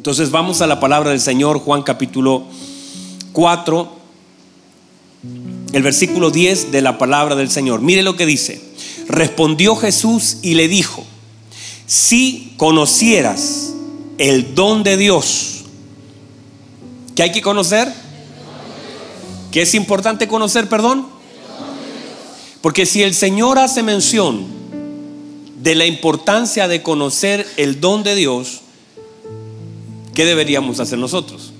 Entonces vamos a la palabra del Señor, Juan capítulo 4, el versículo 10 de la palabra del Señor. Mire lo que dice. Respondió Jesús y le dijo, si conocieras el don de Dios, ¿qué hay que conocer? ¿Qué es importante conocer, perdón? Porque si el Señor hace mención de la importancia de conocer el don de Dios, ¿qué deberíamos hacer nosotros?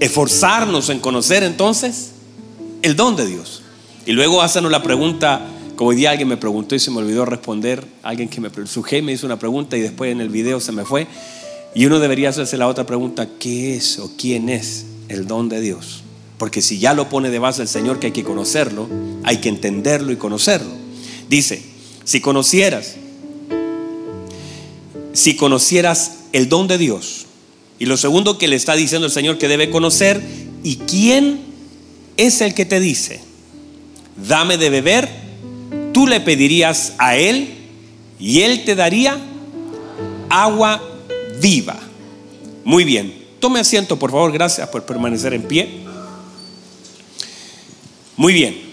Esforzarnos en conocer entonces el don de Dios. Y luego hacernos la pregunta, como hoy día alguien me preguntó y se me olvidó responder, alguien que me su me hizo una pregunta y después en el video se me fue. Y uno debería hacerse la otra pregunta, ¿qué es o quién es el don de Dios? Porque si ya lo pone de base el Señor que hay que conocerlo, hay que entenderlo y conocerlo. Dice, si conocieras, si conocieras el don de Dios, y lo segundo que le está diciendo el Señor que debe conocer, ¿y quién es el que te dice? Dame de beber, tú le pedirías a Él y Él te daría agua viva. Muy bien, tome asiento por favor, gracias por permanecer en pie. Muy bien.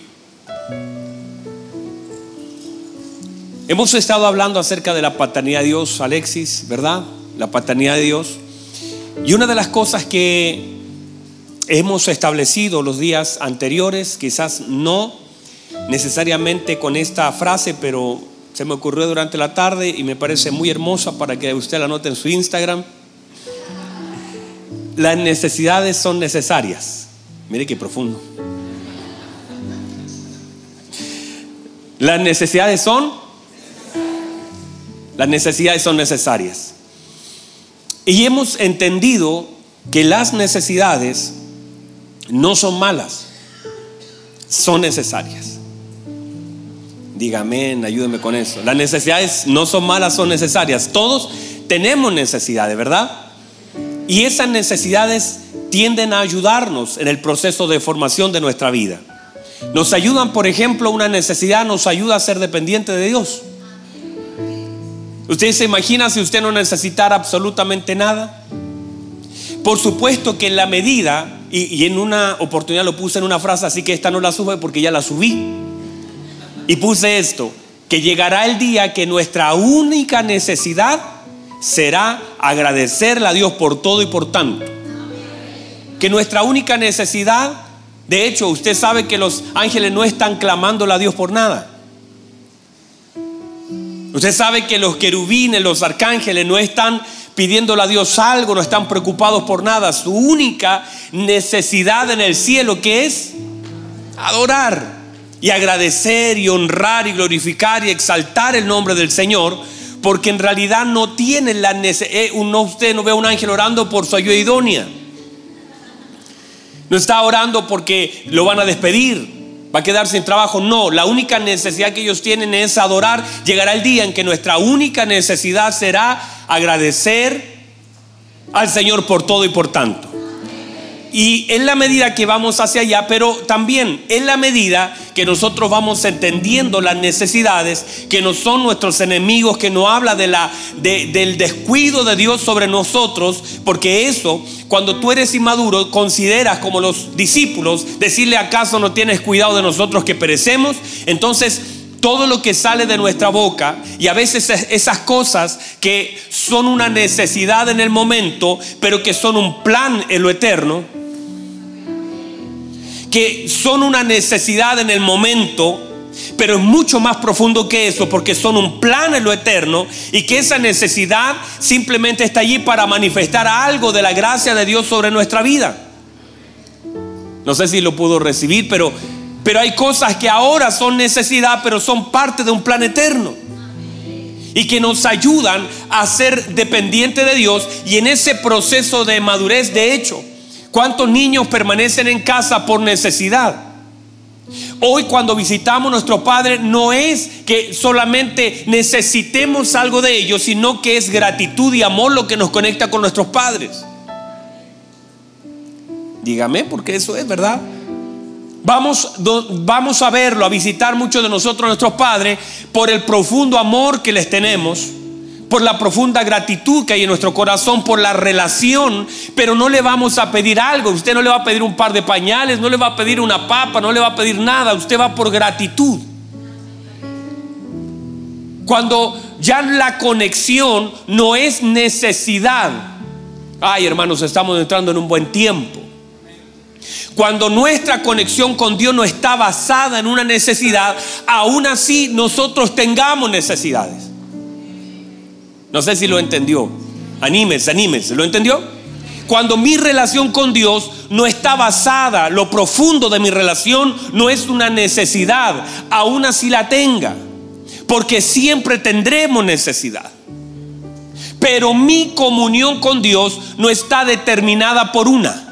Hemos estado hablando acerca de la paternidad de Dios, Alexis, ¿verdad? La paternidad de Dios. Y una de las cosas que hemos establecido los días anteriores, quizás no necesariamente con esta frase, pero se me ocurrió durante la tarde y me parece muy hermosa para que usted la note en su Instagram. Las necesidades son necesarias. Mire qué profundo. Las necesidades son, las necesidades son necesarias. Y hemos entendido que las necesidades no son malas, son necesarias. Dígame, ayúdeme con eso. Las necesidades no son malas, son necesarias. Todos tenemos necesidades, ¿verdad? Y esas necesidades tienden a ayudarnos en el proceso de formación de nuestra vida. Nos ayudan, por ejemplo, una necesidad nos ayuda a ser dependiente de Dios. ¿Usted se imagina si usted no necesitara absolutamente nada? Por supuesto que en la medida, y, en una oportunidad lo puse en una frase, así que esta no la sube porque ya la subí. Y puse esto, que llegará el día que nuestra única necesidad será agradecerle a Dios por todo y por tanto. Que nuestra única necesidad de hecho, usted sabe que los ángeles no están clamándole a Dios por nada. Usted sabe que los querubines, los arcángeles no están pidiéndole a Dios algo, no están preocupados por nada. Su única necesidad en el cielo que es adorar y agradecer y honrar y glorificar y exaltar el nombre del Señor, porque en realidad no tienen la necesidad, eh, usted no ve a un ángel orando por su ayuda idónea. No está orando porque lo van a despedir, va a quedar sin trabajo. No, la única necesidad que ellos tienen es adorar. Llegará el día en que nuestra única necesidad será agradecer al Señor por todo y por tanto. Y en la medida que vamos hacia allá, pero también en la medida que nosotros vamos entendiendo las necesidades, que no son nuestros enemigos, que no habla de la, del descuido de Dios sobre nosotros, porque eso, cuando tú eres inmaduro, consideras como los discípulos, decirle acaso no tienes cuidado de nosotros que perecemos, entonces todo lo que sale de nuestra boca y a veces esas cosas que son una necesidad en el momento, pero que son un plan en lo eterno, que son una necesidad en el momento, pero es mucho más profundo que eso, porque son un plan en lo eterno y que esa necesidad simplemente está allí para manifestar algo de la gracia de Dios sobre nuestra vida. No sé si lo pudo recibir, pero, pero hay cosas que ahora son necesidad, pero son parte de un plan eterno. Y que nos ayudan a ser dependientes de Dios y en ese proceso de madurez, de hecho, ¿Cuántos niños permanecen en casa por necesidad? Hoy cuando visitamos a nuestro Padre no es que solamente necesitemos algo de ellos, sino que es gratitud y amor lo que nos conecta con nuestros padres. Dígame, porque eso es verdad. Vamos, vamos a verlo, a visitar muchos de nosotros, nuestros padres, por el profundo amor que les tenemos por la profunda gratitud que hay en nuestro corazón, por la relación, pero no le vamos a pedir algo. Usted no le va a pedir un par de pañales, no le va a pedir una papa, no le va a pedir nada. Usted va por gratitud. Cuando ya la conexión no es necesidad. Ay, hermanos, estamos entrando en un buen tiempo. Cuando nuestra conexión con Dios no está basada en una necesidad, aún así nosotros tengamos necesidades. No sé si lo entendió. Anímese, anímese. ¿Lo entendió? Cuando mi relación con Dios no está basada, lo profundo de mi relación no es una necesidad, aún así la tenga. Porque siempre tendremos necesidad. Pero mi comunión con Dios no está determinada por una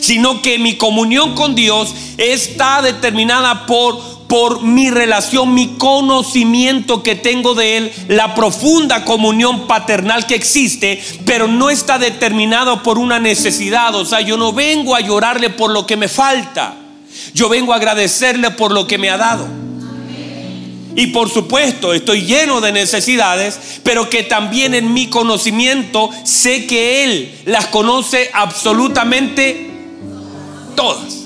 sino que mi comunión con Dios está determinada por, por mi relación, mi conocimiento que tengo de Él, la profunda comunión paternal que existe, pero no está determinado por una necesidad. O sea, yo no vengo a llorarle por lo que me falta, yo vengo a agradecerle por lo que me ha dado. Y por supuesto, estoy lleno de necesidades, pero que también en mi conocimiento sé que Él las conoce absolutamente todas.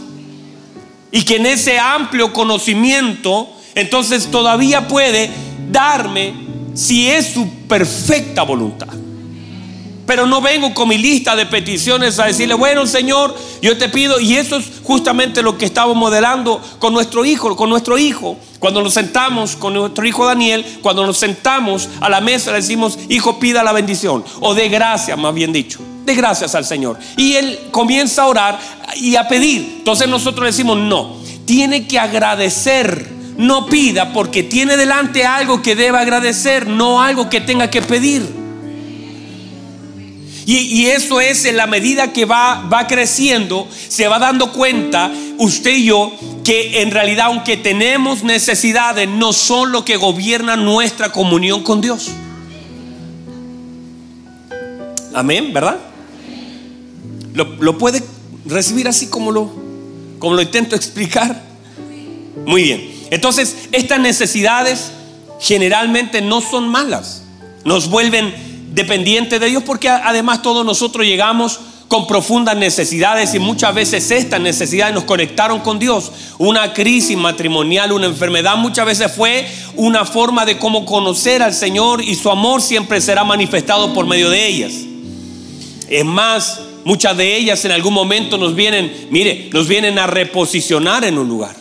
Y que en ese amplio conocimiento, entonces todavía puede darme si es su perfecta voluntad. Pero no vengo con mi lista de peticiones a decirle, bueno Señor, yo te pido, y eso es justamente lo que estamos modelando con nuestro hijo, con nuestro hijo. Cuando nos sentamos con nuestro hijo Daniel, cuando nos sentamos a la mesa le decimos, hijo, pida la bendición, o de gracia, más bien dicho, de gracias al Señor. Y él comienza a orar y a pedir. Entonces nosotros decimos, no, tiene que agradecer. No pida porque tiene delante algo que deba agradecer, no algo que tenga que pedir. Y, eso es en la medida que va, va creciendo, se va dando cuenta usted y yo que en realidad aunque tenemos necesidades, no son lo que gobierna nuestra comunión con Dios. Amén, ¿verdad? ¿Lo, puede recibir así como lo, como lo intento explicar? Muy bien. Entonces, estas necesidades generalmente no son malas. Nos vuelven dependiente de Dios porque además todos nosotros llegamos con profundas necesidades y muchas veces estas necesidades nos conectaron con Dios. Una crisis matrimonial, una enfermedad muchas veces fue una forma de cómo conocer al Señor y su amor siempre será manifestado por medio de ellas. Es más, muchas de ellas en algún momento nos vienen, mire, nos vienen a reposicionar en un lugar.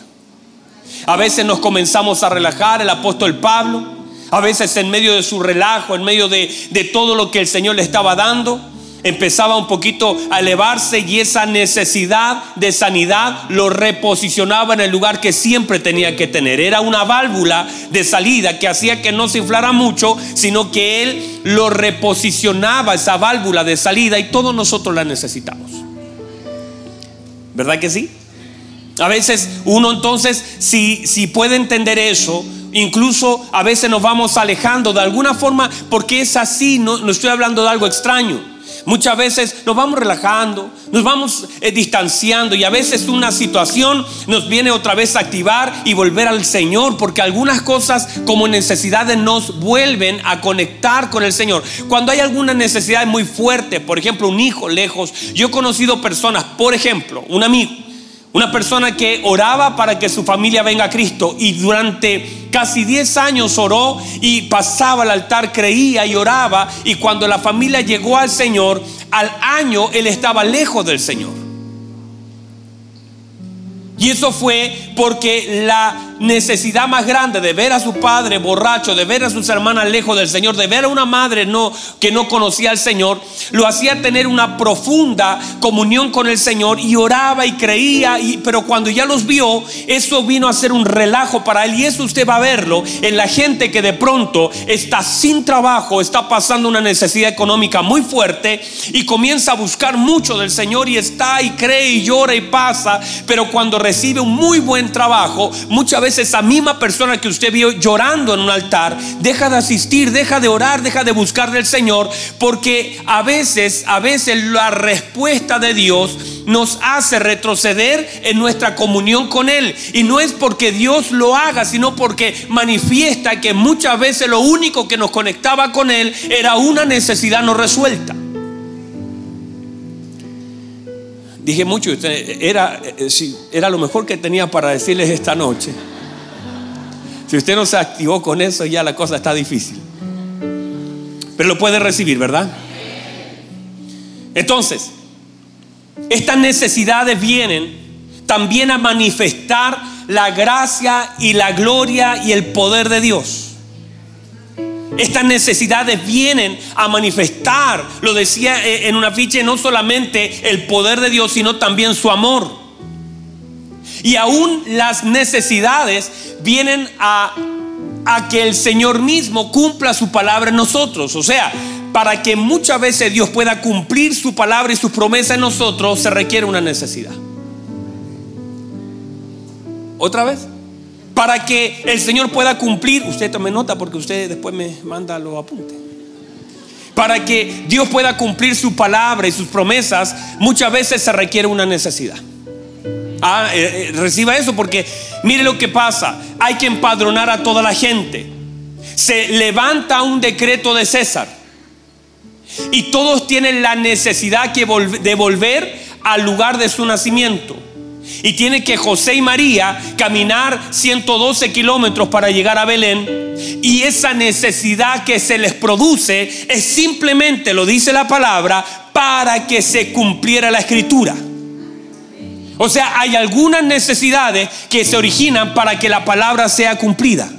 A veces nos comenzamos a relajar, el apóstol Pablo a veces en medio de su relajo, en medio de, todo lo que el Señor le estaba dando, empezaba un poquito a elevarse y esa necesidad de sanidad lo reposicionaba en el lugar que siempre tenía que tener. Era una válvula de salida que hacía que no se inflara mucho, sino que él lo reposicionaba, esa válvula de salida, y todos nosotros la necesitamos. ¿Verdad que sí? A veces uno entonces, si, si puede entender eso, Incluso a veces nos vamos alejando de alguna forma porque es así, no, no estoy hablando de algo extraño. Muchas veces nos vamos relajando, nos vamos eh, distanciando y a veces una situación nos viene otra vez a activar y volver al Señor porque algunas cosas como necesidades nos vuelven a conectar con el Señor. Cuando hay alguna necesidad muy fuerte, por ejemplo un hijo lejos, yo he conocido personas, por ejemplo, un amigo, una persona que oraba para que su familia venga a Cristo y durante casi 10 años oró y pasaba al altar, creía y oraba y cuando la familia llegó al Señor, al año él estaba lejos del Señor. Y eso fue porque la necesidad más grande de ver a su padre borracho, de ver a sus hermanas lejos del Señor, de ver a una madre no, que no conocía al Señor, lo hacía tener una profunda comunión con el Señor y oraba y creía, pero cuando ya los vio, eso vino a ser un relajo para él. Y eso usted va a verlo en la gente que de pronto está sin trabajo, está pasando una necesidad económica muy fuerte y comienza a buscar mucho del Señor y está y cree y llora y pasa, pero cuando recibe un muy buen trabajo, muchas veces esa misma persona que usted vio llorando en un altar, deja de asistir, deja de orar, deja de buscar del Señor, porque a veces, a veces la respuesta de Dios nos hace retroceder en nuestra comunión con Él. Y no es porque Dios lo haga, sino porque manifiesta que muchas veces lo único que nos conectaba con Él era una necesidad no resuelta. Dije mucho, era, eh, era lo mejor que tenía para decirles esta noche. Si usted no se activó con eso, ya la cosa está difícil. Pero lo puede recibir, ¿verdad? Entonces, estas necesidades vienen también a manifestar la gracia y la gloria y el poder de Dios. Estas necesidades vienen a manifestar, lo decía eh, en una ficha, no solamente el poder de Dios, sino también su amor. Y aún las necesidades vienen a, que el Señor mismo cumpla su palabra en nosotros. O sea, para que muchas veces Dios pueda cumplir su palabra y sus promesas en nosotros, se requiere una necesidad. ¿Otra vez? para que el Señor pueda cumplir, usted tome nota porque usted después me manda los apuntes. Para que Dios pueda cumplir su palabra y sus promesas, muchas veces se requiere una necesidad. Ah, eh, eh, reciba eso porque mire lo que pasa. Hay que empadronar a toda la gente. Se levanta un decreto de César. Y todos tienen la necesidad de volver al lugar de su nacimiento. Y tiene que José y María caminar 112 kilómetros para llegar a Belén. Y esa necesidad que se les produce es simplemente, lo dice la palabra, para que se cumpliera la escritura. O sea, hay algunas necesidades que se originan para que la palabra sea cumplida.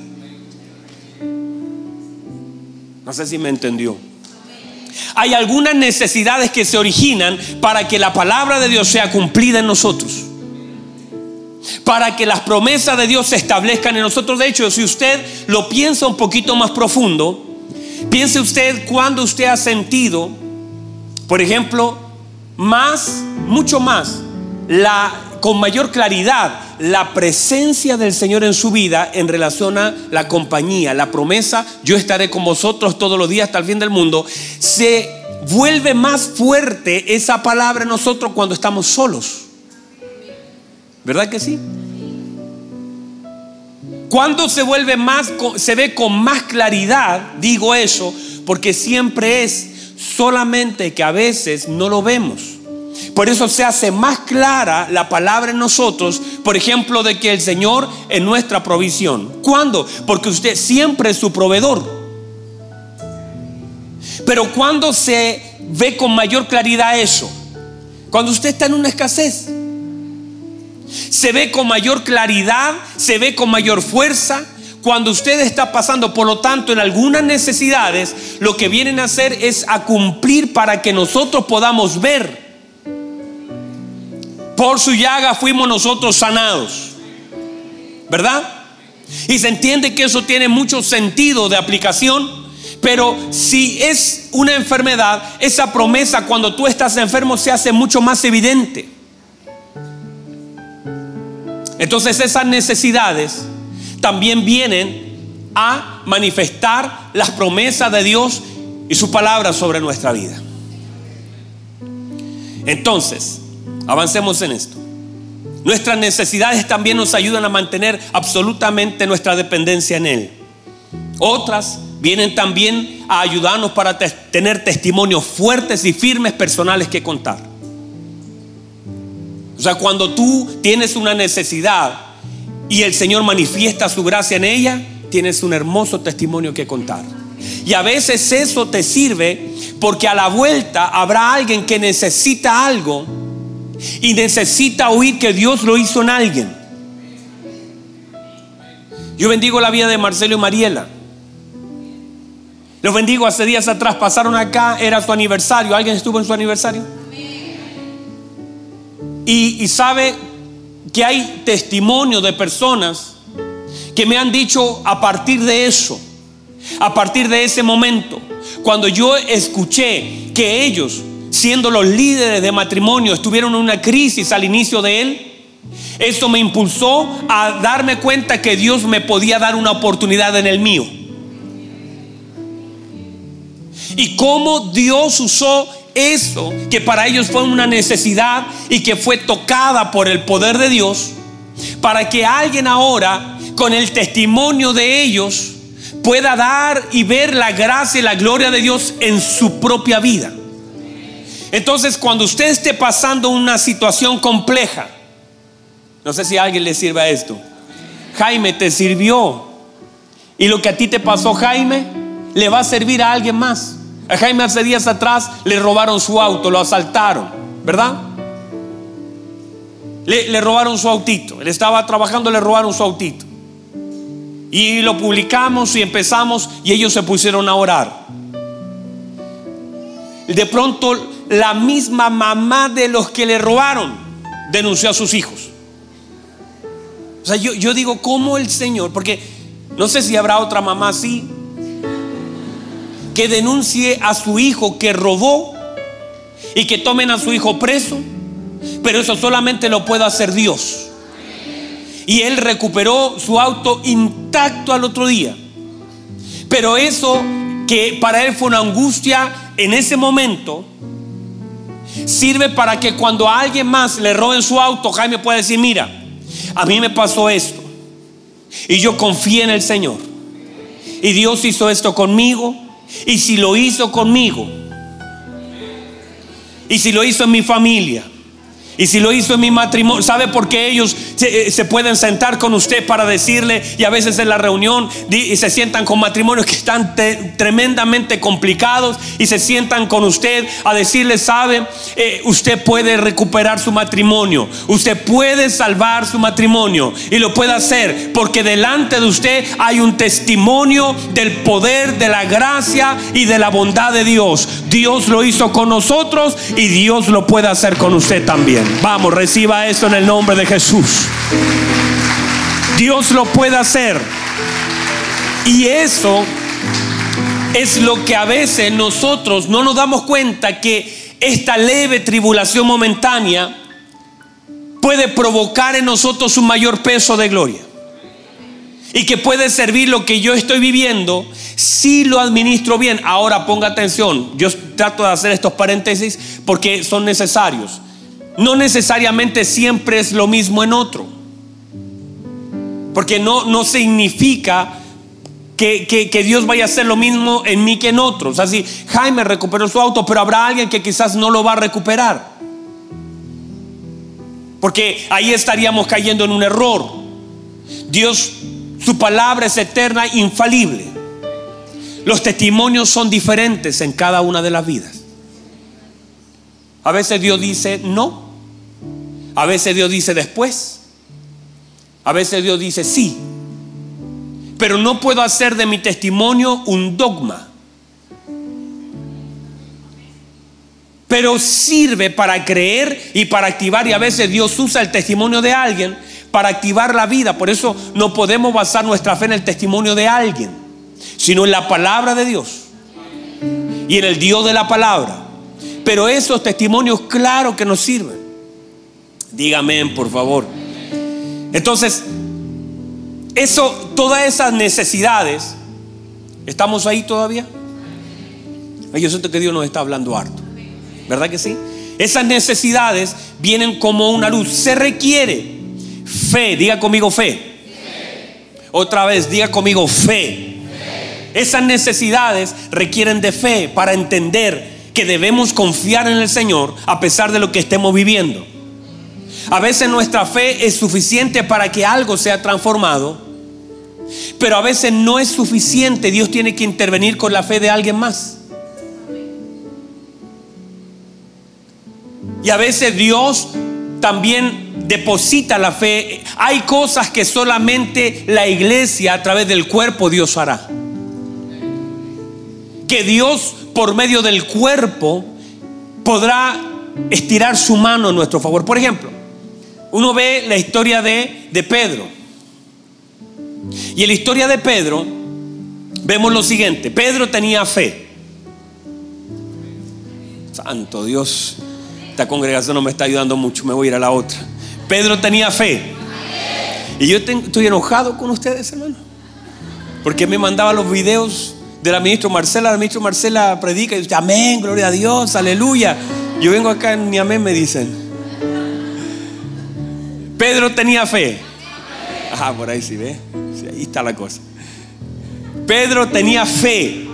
No sé si me entendió. Hay algunas necesidades que se originan para que la palabra de Dios sea cumplida en nosotros para que las promesas de Dios se establezcan en nosotros. De hecho, si usted lo piensa un poquito más profundo, piense usted cuando usted ha sentido, por ejemplo, más, mucho más, la, con mayor claridad, la presencia del Señor en su vida en relación a la compañía, la promesa, yo estaré con vosotros todos los días hasta el fin del mundo, se vuelve más fuerte esa palabra en nosotros cuando estamos solos. ¿Verdad que sí? Cuando se vuelve más, se ve con más claridad, digo eso, porque siempre es solamente que a veces no lo vemos. Por eso se hace más clara la palabra en nosotros, por ejemplo, de que el Señor es nuestra provisión. ¿Cuándo? Porque usted siempre es su proveedor. Pero cuando se ve con mayor claridad eso, cuando usted está en una escasez, se ve con mayor claridad, se ve con mayor fuerza. Cuando usted está pasando, por lo tanto, en algunas necesidades, lo que vienen a hacer es a cumplir para que nosotros podamos ver. Por su llaga fuimos nosotros sanados. ¿Verdad? Y se entiende que eso tiene mucho sentido de aplicación. Pero si es una enfermedad, esa promesa cuando tú estás enfermo se hace mucho más evidente. Entonces esas necesidades también vienen a manifestar las promesas de Dios y su palabra sobre nuestra vida. Entonces, avancemos en esto. Nuestras necesidades también nos ayudan a mantener absolutamente nuestra dependencia en Él. Otras vienen también a ayudarnos para tener testimonios fuertes y firmes personales que contar. O sea, cuando tú tienes una necesidad y el Señor manifiesta su gracia en ella, tienes un hermoso testimonio que contar. Y a veces eso te sirve porque a la vuelta habrá alguien que necesita algo y necesita oír que Dios lo hizo en alguien. Yo bendigo la vida de Marcelo y Mariela. Los bendigo hace días atrás, pasaron acá, era su aniversario. ¿Alguien estuvo en su aniversario? Y, sabe que hay testimonio de personas que me han dicho a partir de eso, a partir de ese momento, cuando yo escuché que ellos, siendo los líderes de matrimonio, estuvieron en una crisis al inicio de él, eso me impulsó a darme cuenta que Dios me podía dar una oportunidad en el mío. Y cómo Dios usó eso que para ellos fue una necesidad y que fue tocada por el poder de Dios, para que alguien ahora, con el testimonio de ellos, pueda dar y ver la gracia y la gloria de Dios en su propia vida. Entonces, cuando usted esté pasando una situación compleja, no sé si a alguien le sirva esto, Jaime te sirvió y lo que a ti te pasó, Jaime, le va a servir a alguien más. A Jaime hace días atrás le robaron su auto, lo asaltaron, ¿verdad? Le, le, robaron su autito. Él estaba trabajando, le robaron su autito. Y lo publicamos y empezamos y ellos se pusieron a orar. De pronto la misma mamá de los que le robaron denunció a sus hijos. O sea, yo, digo, ¿cómo el Señor? Porque no sé si habrá otra mamá así que denuncie a su hijo que robó y que tomen a su hijo preso, pero eso solamente lo puede hacer Dios. Y él recuperó su auto intacto al otro día. Pero eso que para él fue una angustia en ese momento, sirve para que cuando a alguien más le roben su auto, Jaime pueda decir, mira, a mí me pasó esto. Y yo confié en el Señor. Y Dios hizo esto conmigo. Y si lo hizo conmigo. Y si lo hizo en mi familia. Y si lo hizo en mi matrimonio, ¿sabe por qué ellos se, eh, pueden sentar con usted para decirle? Y a veces en la reunión se sientan con matrimonios que están tremendamente complicados y se sientan con usted a decirle, ¿sabe? Eh, usted puede recuperar su matrimonio, usted puede salvar su matrimonio y lo puede hacer porque delante de usted hay un testimonio del poder, de la gracia y de la bondad de Dios. Dios lo hizo con nosotros y Dios lo puede hacer con usted también. Vamos, reciba eso en el nombre de Jesús. Dios lo puede hacer. Y eso es lo que a veces nosotros no nos damos cuenta que esta leve tribulación momentánea puede provocar en nosotros un mayor peso de gloria. Y que puede servir lo que yo estoy viviendo si lo administro bien. Ahora ponga atención, yo trato de hacer estos paréntesis porque son necesarios no necesariamente siempre es lo mismo en otro. Porque no, no significa que, que, Dios vaya a hacer lo mismo en mí que en otros. Si Jaime recuperó su auto, pero habrá alguien que quizás no lo va a recuperar. Porque ahí estaríamos cayendo en un error. Dios, su palabra es eterna, infalible. Los testimonios son diferentes en cada una de las vidas. A veces Dios dice no. A veces Dios dice después. A veces Dios dice sí. Pero no puedo hacer de mi testimonio un dogma. Pero sirve para creer y para activar. Y a veces Dios usa el testimonio de alguien para activar la vida. Por eso no podemos basar nuestra fe en el testimonio de alguien, sino en la palabra de Dios y en el Dios de la palabra. Pero esos testimonios, claro que nos sirven. Dígame, por favor. Entonces, eso, todas esas necesidades, ¿estamos ahí todavía? Yo siento que Dios nos está hablando harto. ¿Verdad que sí? Esas necesidades vienen como una luz. Se requiere fe. Diga conmigo fe. Otra vez, diga conmigo fe. Esas necesidades requieren de fe para entender que debemos confiar en el Señor a pesar de lo que estemos viviendo. A veces nuestra fe es suficiente para que algo sea transformado, pero a veces no es suficiente. Dios tiene que intervenir con la fe de alguien más. Y a veces Dios también deposita la fe. Hay cosas que solamente la iglesia a través del cuerpo Dios hará. Que Dios por medio del cuerpo podrá estirar su mano en nuestro favor. Por ejemplo, uno ve la historia de, de Pedro. Y en la historia de Pedro vemos lo siguiente. Pedro tenía fe. Santo Dios, esta congregación no me está ayudando mucho, me voy a ir a la otra. Pedro tenía fe. Y yo estoy enojado con ustedes, hermano. Porque me mandaba los videos de la ministra Marcela. La ministra Marcela predica y dice, amén, gloria a Dios, aleluya. Yo vengo acá, ni amén me dicen. Pedro tenía fe. Ajá, por ahí sí ve. ahí está la cosa. Pedro tenía fe.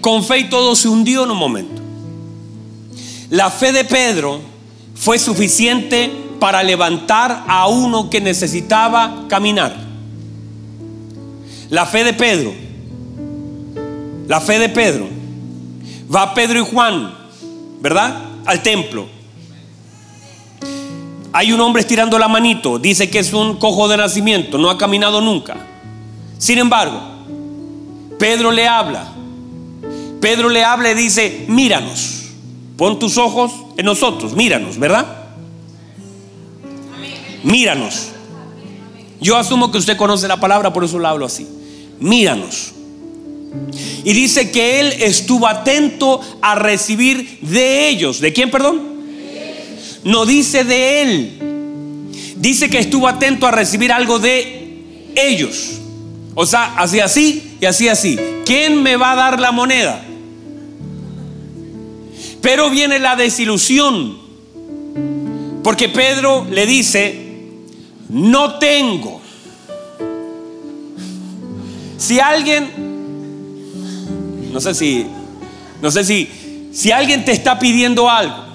Con fe y todo se hundió en un momento. La fe de Pedro fue suficiente para levantar a uno que necesitaba caminar. La fe de Pedro. La fe de Pedro. Va Pedro y Juan, ¿verdad? Al templo. Hay un hombre estirando la manito, dice que es un cojo de nacimiento, no ha caminado nunca. Sin embargo, Pedro le habla. Pedro le habla y dice, míranos, pon tus ojos en nosotros, míranos, ¿verdad? Míranos. Yo asumo que usted conoce la palabra, por eso lo hablo así. Míranos. Y dice que él estuvo atento a recibir de ellos. ¿De quién, perdón? No dice de él. Dice que estuvo atento a recibir algo de ellos. O sea, así así y así así. ¿Quién me va a dar la moneda? Pero viene la desilusión. Porque Pedro le dice, no tengo. Si alguien, no sé si, no sé si, si alguien te está pidiendo algo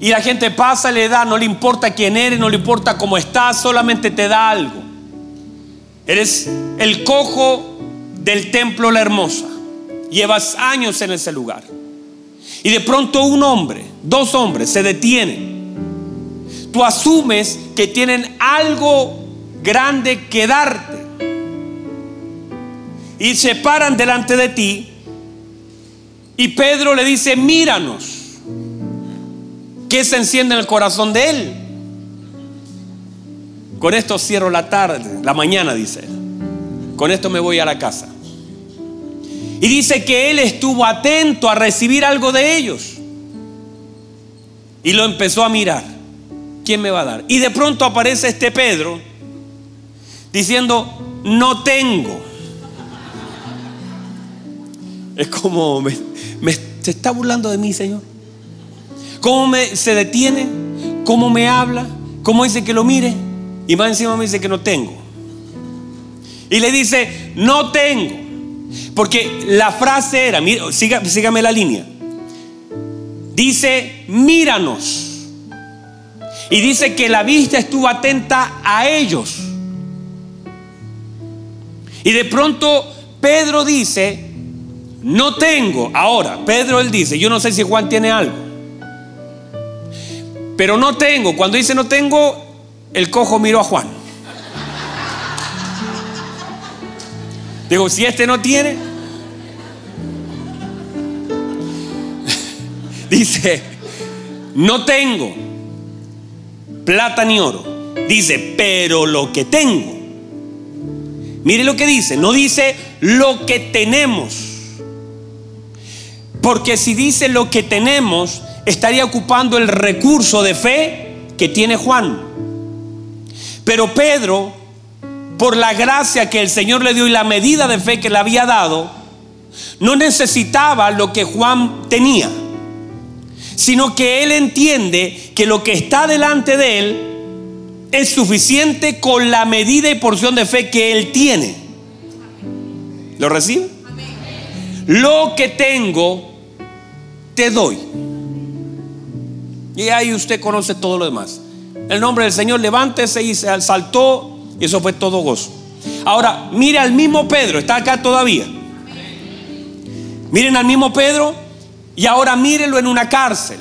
y la gente pasa, le da, no le importa quién eres, no le importa cómo estás, solamente te da algo. Eres el cojo del templo La Hermosa. Llevas años en ese lugar. Y de pronto un hombre, dos hombres se detienen. Tú asumes que tienen algo grande que darte. Y se paran delante de ti. Y Pedro le dice, míranos. ¿Qué se enciende en el corazón de él? Con esto cierro la tarde, la mañana, dice él. Con esto me voy a la casa. Y dice que él estuvo atento a recibir algo de ellos. Y lo empezó a mirar. ¿Quién me va a dar? Y de pronto aparece este Pedro diciendo, no tengo. Es como, me, se está burlando de mí, Señor cómo se detiene, cómo me habla, cómo dice que lo mire y más encima me dice que no tengo. Y le dice, no tengo. Porque la frase era, sígame la línea. Dice, míranos. Y dice que la vista estuvo atenta a ellos. Y de pronto Pedro dice, no tengo. Ahora, Pedro él dice, yo no sé si Juan tiene algo. Pero no tengo. Cuando dice no tengo, el cojo miró a Juan. Digo, si este no tiene, dice, no tengo plata ni oro. Dice, pero lo que tengo. Mire lo que dice, no dice lo que tenemos. Porque si dice lo que tenemos, estaría ocupando el recurso de fe que tiene Juan. Pero Pedro, por la gracia que el Señor le dio y la medida de fe que le había dado, no necesitaba lo que Juan tenía, sino que él entiende que lo que está delante de él es suficiente con la medida y porción de fe que él tiene. ¿Lo recibe? Lo que tengo, te doy. Y ahí usted conoce todo lo demás. El nombre del Señor, levántese y se saltó y eso fue todo gozo. Ahora, mire al mismo Pedro, está acá todavía. Miren al mismo Pedro y ahora mírenlo en una cárcel.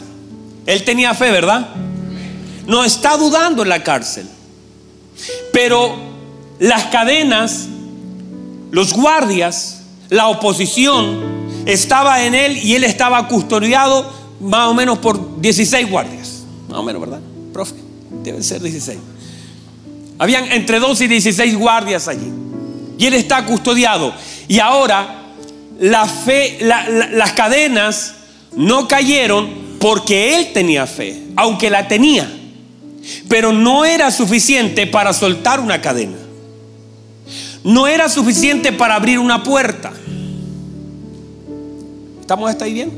Él tenía fe, ¿verdad? No está dudando en la cárcel. Pero las cadenas, los guardias, la oposición estaba en él y él estaba custodiado más o menos por 16 guardias. Más o menos, ¿verdad? Profe, deben ser 16. Habían entre 12 y 16 guardias allí. Y él está custodiado. Y ahora la fe, las cadenas no cayeron porque él tenía fe, aunque la tenía. Pero no era suficiente para soltar una cadena. no era suficiente para abrir una puerta. ¿Estamos hasta ahí bien?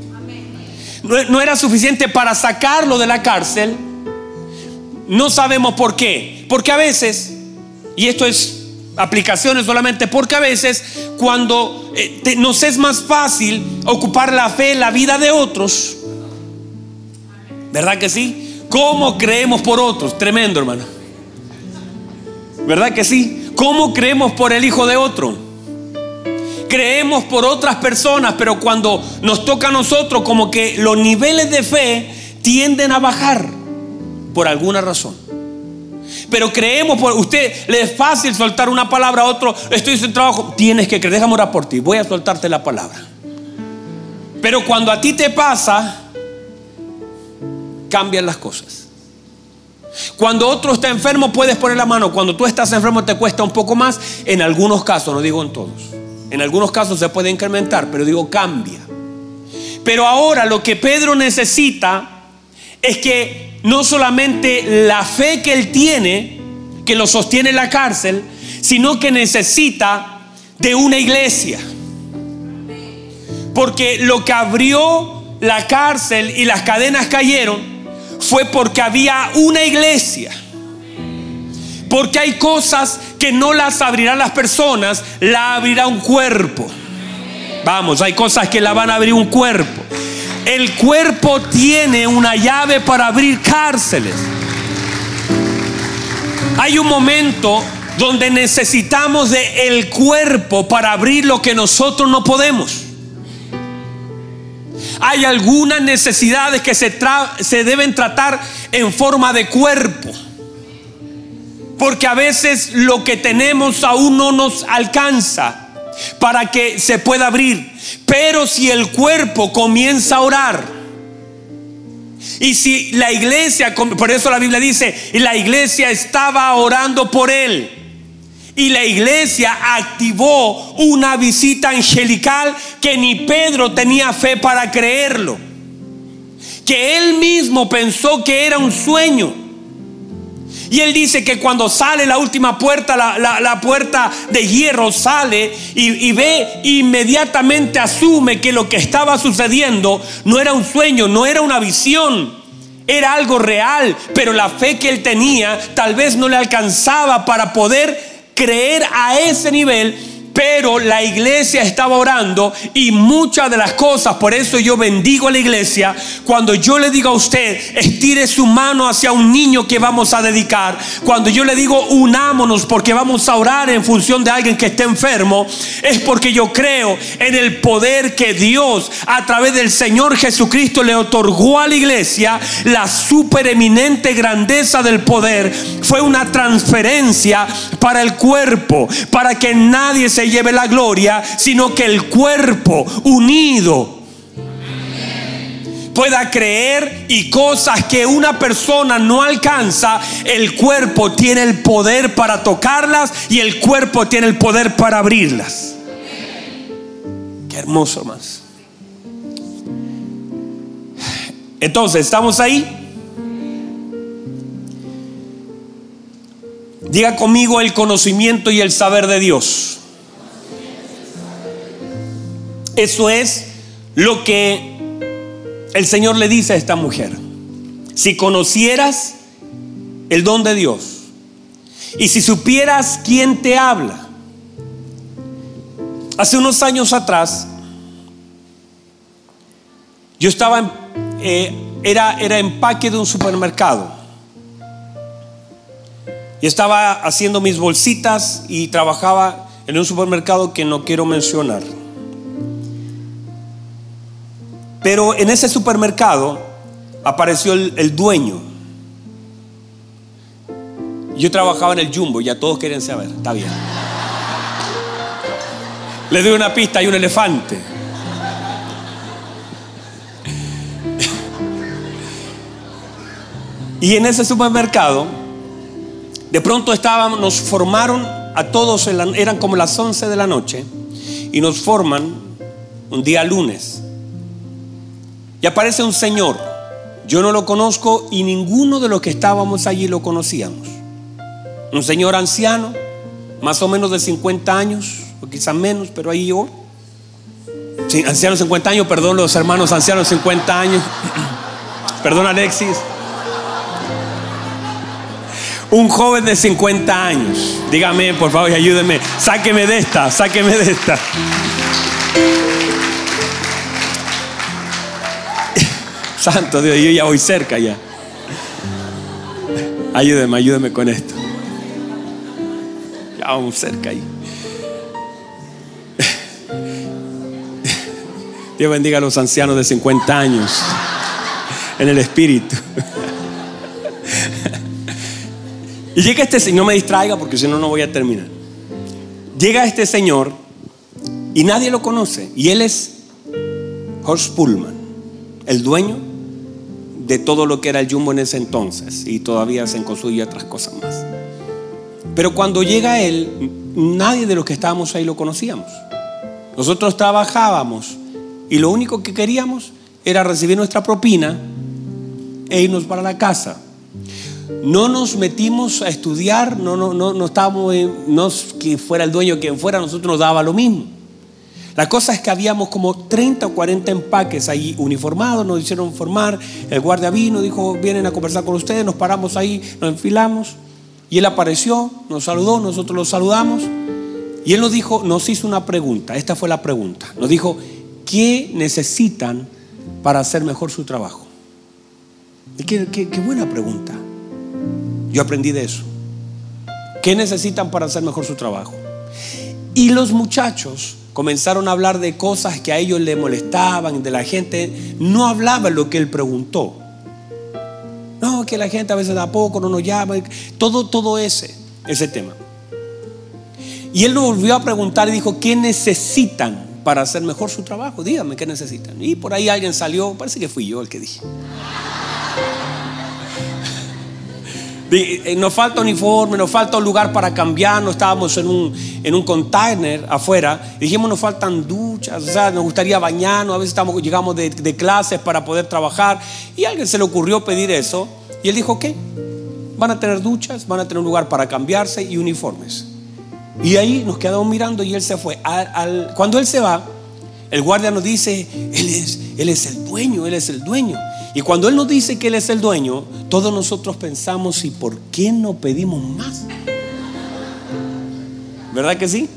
No, era suficiente para sacarlo de la cárcel. No sabemos por qué. Porque a veces, y esto es aplicaciones solamente, porque a veces cuando eh, nos es más fácil ocupar la fe en la vida de otros, ¿verdad que sí? ¿Cómo creemos por otros? Tremendo, hermano. ¿Verdad que sí? ¿Cómo creemos por el hijo de otro? Creemos por otras personas, pero cuando nos toca a nosotros, como que los niveles de fe tienden a bajar por alguna razón. Pero creemos por usted, le es fácil soltar una palabra a otro, estoy sin trabajo, tienes que creer, déjame orar por ti, voy a soltarte la palabra. Pero cuando a ti te pasa, cambian las cosas. Cuando otro está enfermo puedes poner la mano, cuando tú estás enfermo te cuesta un poco más, en algunos casos, no digo en todos, en algunos casos se puede incrementar, pero digo cambia. Pero ahora lo que Pedro necesita es que no solamente la fe que él tiene, que lo sostiene en la cárcel, sino que necesita de una iglesia. Porque lo que abrió la cárcel y las cadenas cayeron fue porque había una iglesia. Porque hay cosas que no las abrirán las personas, la abrirá un cuerpo. Vamos, hay cosas que la van a abrir un cuerpo. El cuerpo tiene una llave para abrir cárceles. Hay un momento donde necesitamos de el cuerpo para abrir lo que nosotros no podemos. Hay algunas necesidades que se, se deben tratar en forma de cuerpo. Porque a veces lo que tenemos aún no nos alcanza para que se pueda abrir. Pero si el cuerpo comienza a orar, y si la iglesia, por eso la Biblia dice, y la iglesia estaba orando por él. Y la iglesia activó una visita angelical que ni Pedro tenía fe para creerlo. Que él mismo pensó que era un sueño. Y él dice que cuando sale la última puerta, la, la- puerta de hierro sale y, y ve, inmediatamente asume que lo que estaba sucediendo no era un sueño, no era una visión, era algo real, pero la fe que él tenía tal vez no le alcanzaba para poder creer a ese nivel. Pero la iglesia estaba orando y muchas de las cosas, por eso yo bendigo a la iglesia. Cuando yo le digo a usted, estire su mano hacia un niño que vamos a dedicar. Cuando yo le digo, unámonos porque vamos a orar en función de alguien que esté enfermo, es porque yo creo en el poder que Dios a través del Señor Jesucristo le otorgó a la iglesia. La supereminente grandeza del poder fue una transferencia para el cuerpo, para que nadie se lleve la gloria, sino que el cuerpo unido pueda creer y cosas que una persona no alcanza, el cuerpo tiene el poder para tocarlas y el cuerpo tiene el poder para abrirlas. Qué hermoso, más. Entonces, ¿estamos ahí? Diga conmigo el conocimiento y el saber de Dios. Eso es lo que el Señor le dice a esta mujer. Si conocieras el don de Dios y si supieras quién te habla. Hace unos años atrás, yo estaba, eh, era, era empaque de un supermercado. Y estaba haciendo mis bolsitas y trabajaba en un supermercado que no quiero mencionar. Pero en ese supermercado apareció el, dueño. Yo trabajaba en el Jumbo, ya todos querían saber, está bien. Le doy una pista, hay un elefante. Y en ese supermercado, de pronto estábamos, nos formaron a todos, eran como las 11 de la noche, y nos forman un día lunes. Y aparece un señor, yo no lo conozco y ninguno de los que estábamos allí lo conocíamos. Un señor anciano, más o menos de 50 años, o quizás menos, pero ahí yo. Sí, ancianos 50 años, perdón los hermanos ancianos 50 años. perdón Alexis. Un joven de 50 años. Dígame, por favor, y ayúdeme. Sáqueme de esta, sáqueme de esta. Santo Dios, yo ya voy cerca ya. Ayúdeme, ayúdeme con esto. Ya vamos cerca ahí. Dios bendiga a los ancianos de 50 años en el espíritu. Y llega este señor, no me distraiga porque si no, no voy a terminar. Llega este señor y nadie lo conoce. Y él es Horst Pullman, el dueño de todo lo que era el Jumbo en ese entonces. Y todavía se construye otras cosas más. Pero cuando llega él, nadie de los que estábamos ahí lo conocíamos. Nosotros trabajábamos y lo único que queríamos era recibir nuestra propina e irnos para la casa. No nos metimos a estudiar, no, no, no, no estábamos, no que fuera el dueño quien fuera, nosotros nos daba lo mismo. La cosa es que habíamos como 30 o 40 empaques ahí uniformados, nos hicieron formar, el guardia vino, dijo, vienen a conversar con ustedes, nos paramos ahí, nos enfilamos, y él apareció, nos saludó, nosotros lo saludamos, y él nos dijo, nos hizo una pregunta, esta fue la pregunta, nos dijo, ¿qué necesitan para hacer mejor su trabajo? qué, qué buena pregunta. Yo aprendí de eso. ¿Qué necesitan para hacer mejor su trabajo? Y los muchachos comenzaron a hablar de cosas que a ellos le molestaban, de la gente. No hablaban lo que él preguntó. No, que la gente a veces da poco, no nos llama. Todo, todo ese, ese tema. Y él nos volvió a preguntar y dijo, ¿qué necesitan para hacer mejor su trabajo? Díganme qué necesitan. Y por ahí alguien salió, parece que fui yo el que dije. Eh, nos falta uniforme, nos falta un lugar para cambiar, no estábamos en un, en un container afuera. Dijimos, nos faltan duchas, o sea, nos gustaría bañarnos, a veces estamos, llegamos de, clases para poder trabajar. Y alguien se le ocurrió pedir eso. Y él dijo, ¿qué? Van a tener duchas, van a tener un lugar para cambiarse y uniformes. Y ahí nos quedamos mirando y él se fue. cuando él se va, el guardia nos dice, él es, él es el dueño, él es el dueño. Y cuando Él nos dice que Él es el dueño, todos nosotros pensamos, ¿y por qué no pedimos más? ¿Verdad que sí?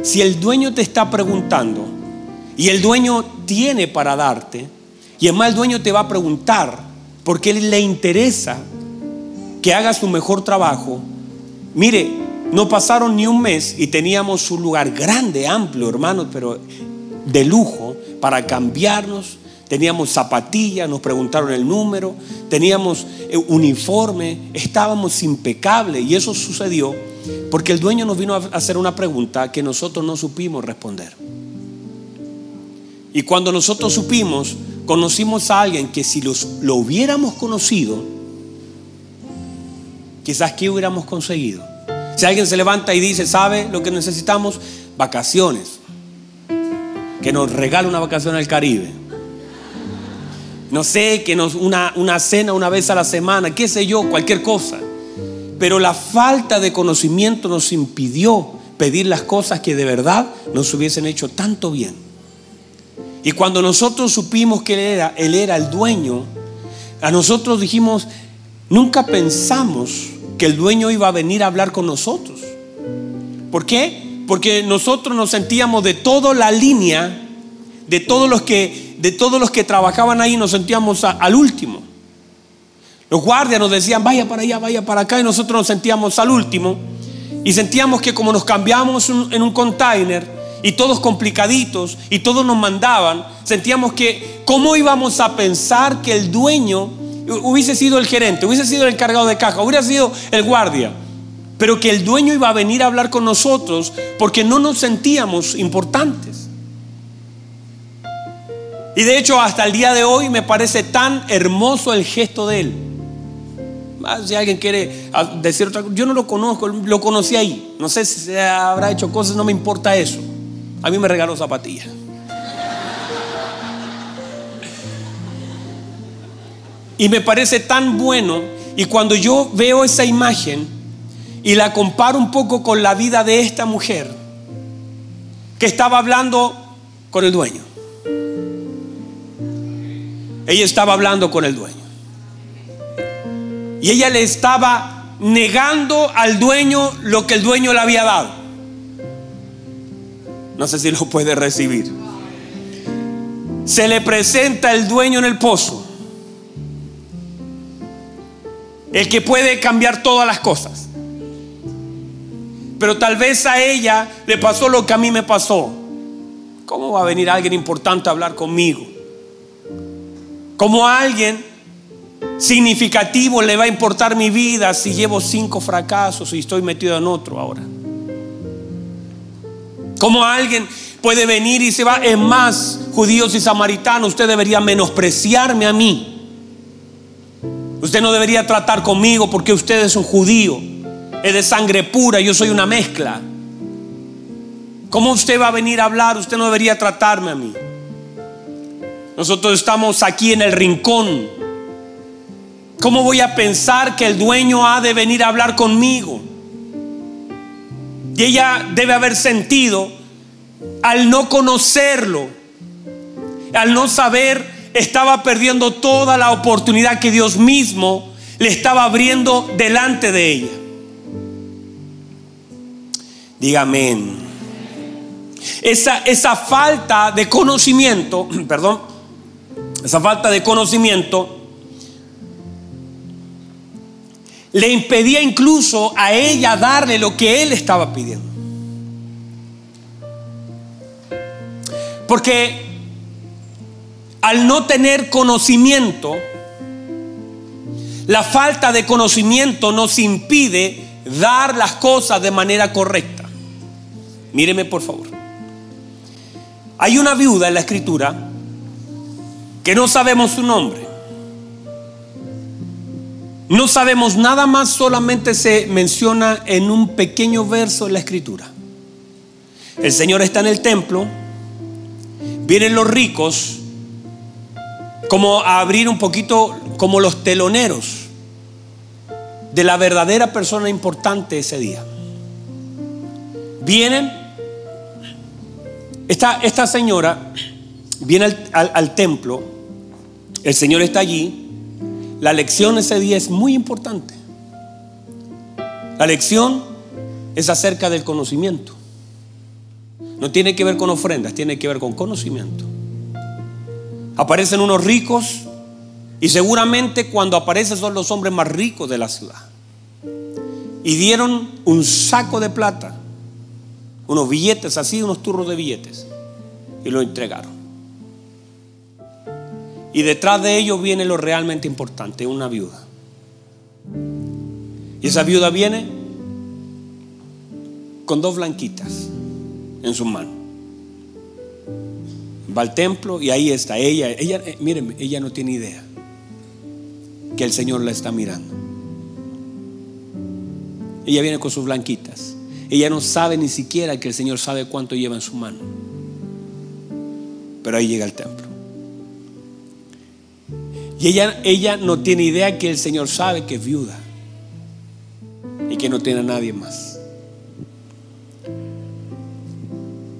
Si el dueño te está preguntando y el dueño tiene para darte, y además el dueño te va a preguntar porque Él le interesa que hagas su mejor trabajo, mire, no pasaron ni un mes y teníamos un lugar grande, amplio, hermanos, pero de lujo para cambiarnos teníamos zapatillas, nos preguntaron el número, teníamos eh, uniforme, estábamos impecables y eso sucedió porque el dueño nos vino a hacer una pregunta que nosotros no supimos responder. Y cuando nosotros supimos, conocimos a alguien que si los, lo hubiéramos conocido, quizás qué hubiéramos conseguido. Si alguien se levanta y dice, ¿sabe lo que necesitamos? Vacaciones. Que nos regale una vacación al Caribe no sé, que una, una cena una vez a la semana, qué sé yo, cualquier cosa. Pero la falta de conocimiento nos impidió pedir las cosas que de verdad nos hubiesen hecho tanto bien. Y cuando nosotros supimos que él era, él era el dueño, a nosotros dijimos, nunca pensamos que el dueño iba a venir a hablar con nosotros. ¿Por qué? Porque nosotros nos sentíamos de toda la línea, de todos los que de todos los que trabajaban ahí nos sentíamos al último. Los guardias nos decían, vaya para allá, vaya para acá, y nosotros nos sentíamos al último. Y sentíamos que como nos cambiamos en un container y todos complicaditos y todos nos mandaban, sentíamos que cómo íbamos a pensar que el dueño hubiese sido el gerente, hubiese sido el encargado de caja, hubiera sido el guardia, pero que el dueño iba a venir a hablar con nosotros porque no nos sentíamos importantes. Y de hecho hasta el día de hoy me parece tan hermoso el gesto de él. Ah, si alguien quiere ah, decir otra cosa, yo no lo conozco, lo conocí ahí. No sé si habrá hecho cosas, no me importa eso. A mí me regaló zapatillas. Y me parece tan bueno. Y cuando yo veo esa imagen y la comparo un poco con la vida de esta mujer que estaba hablando con el dueño. Ella estaba hablando con el dueño. Y ella le estaba negando al dueño lo que el dueño le había dado. No sé si lo puede recibir. Se le presenta el dueño en el pozo. El que puede cambiar todas las cosas. Pero tal vez a ella le pasó lo que a mí me pasó. ¿Cómo va a venir alguien importante a hablar conmigo? ¿Cómo a alguien significativo le va a importar mi vida si llevo cinco fracasos y estoy metido en otro ahora? ¿Cómo alguien puede venir y se va? Es más, judíos y samaritanos, usted debería menospreciarme a mí. Usted no debería tratar conmigo porque usted es un judío es de sangre pura, yo soy una mezcla. ¿Cómo usted va a venir a hablar? Usted no debería tratarme a mí. Nosotros estamos aquí en el rincón. ¿Cómo voy a pensar que el dueño ha de venir a hablar conmigo? Y ella debe haber sentido, al no conocerlo, al no saber, estaba perdiendo toda la oportunidad que Dios mismo le estaba abriendo delante de ella. Dígame. Esa, esa falta de conocimiento, perdón, esa falta de conocimiento le impedía incluso a ella darle lo que él estaba pidiendo. Porque al no tener conocimiento, la falta de conocimiento nos impide dar las cosas de manera correcta. Míreme por favor. Hay una viuda en la escritura que no sabemos su nombre. No sabemos nada más, solamente se menciona en un pequeño verso en la escritura. El Señor está en el templo, vienen los ricos como a abrir un poquito como los teloneros de la verdadera persona importante ese día. Vienen esta, señora viene al, templo, el Señor está allí, la lección ese día es muy importante. La lección es acerca del conocimiento. No tiene que ver con ofrendas, tiene que ver con conocimiento. Aparecen unos ricos y seguramente cuando aparecen son los hombres más ricos de la ciudad. Y dieron un saco de plata unos billetes así, unos turros de billetes, y lo entregaron. Y detrás de ellos viene lo realmente importante, una viuda. Y esa viuda viene con dos blanquitas en su mano. Va al templo y ahí está ella. Ella, eh, miren, ella no tiene idea que el Señor la está mirando. Ella viene con sus blanquitas. Ella no sabe ni siquiera que el Señor sabe cuánto lleva en su mano. Pero ahí llega el templo. Y ella, ella no tiene idea que el Señor sabe que es viuda y que no tiene a nadie más.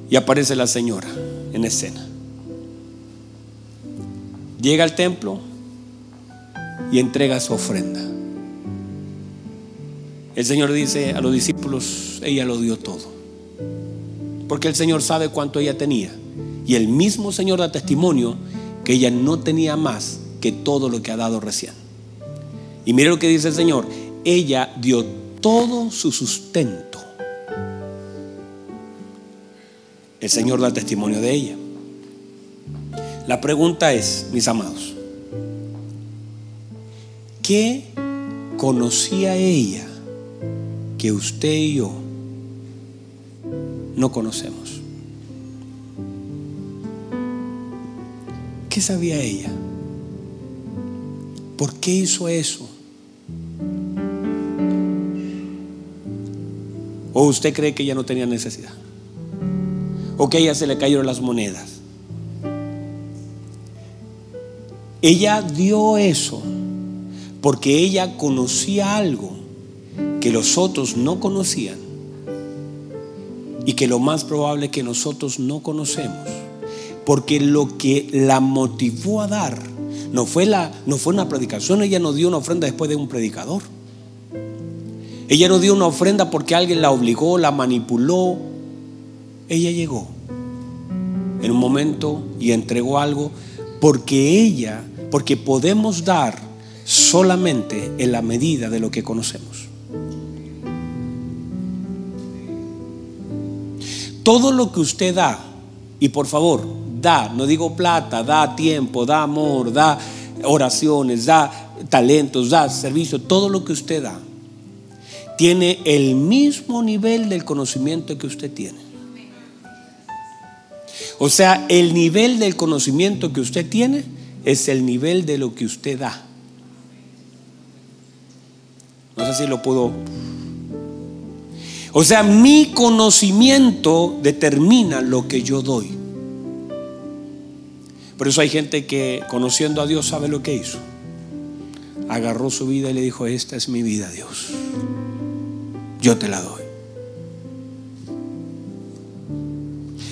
Y aparece la señora en escena. Llega al templo y entrega su ofrenda. El Señor dice a los discípulos, ella lo dio todo. Porque el Señor sabe cuánto ella tenía. Y el mismo Señor da testimonio que ella no tenía más que todo lo que ha dado recién. Y mire lo que dice el Señor. Ella dio todo su sustento. El Señor da testimonio de ella. La pregunta es, mis amados, ¿qué conocía ella que usted y yo no conocemos. ¿Qué sabía ella? ¿Por qué hizo eso? ¿O usted cree que ella no tenía necesidad? ¿O que a ella se le cayeron las monedas? Ella dio eso porque ella conocía algo que los otros no conocían y que lo más probable que nosotros no conocemos. Porque lo que la motivó a dar no fue, la, no fue una predicación, ella no dio una ofrenda después de un predicador. Ella no dio una ofrenda porque alguien la obligó, la manipuló. Ella llegó en un momento y entregó algo porque ella, porque podemos dar solamente en la medida de lo que conocemos. Todo lo que usted da, y por favor, da, no digo plata, da tiempo, da amor, da oraciones, da talentos, da servicio, todo lo que usted da, tiene el mismo nivel del conocimiento que usted tiene. O sea, el nivel del conocimiento que usted tiene es el nivel de lo que usted da. No sé si lo puedo o sea, mi conocimiento determina lo que yo doy. Por eso hay gente que conociendo a Dios sabe lo que hizo. Agarró su vida y le dijo, esta es mi vida, Dios. Yo te la doy.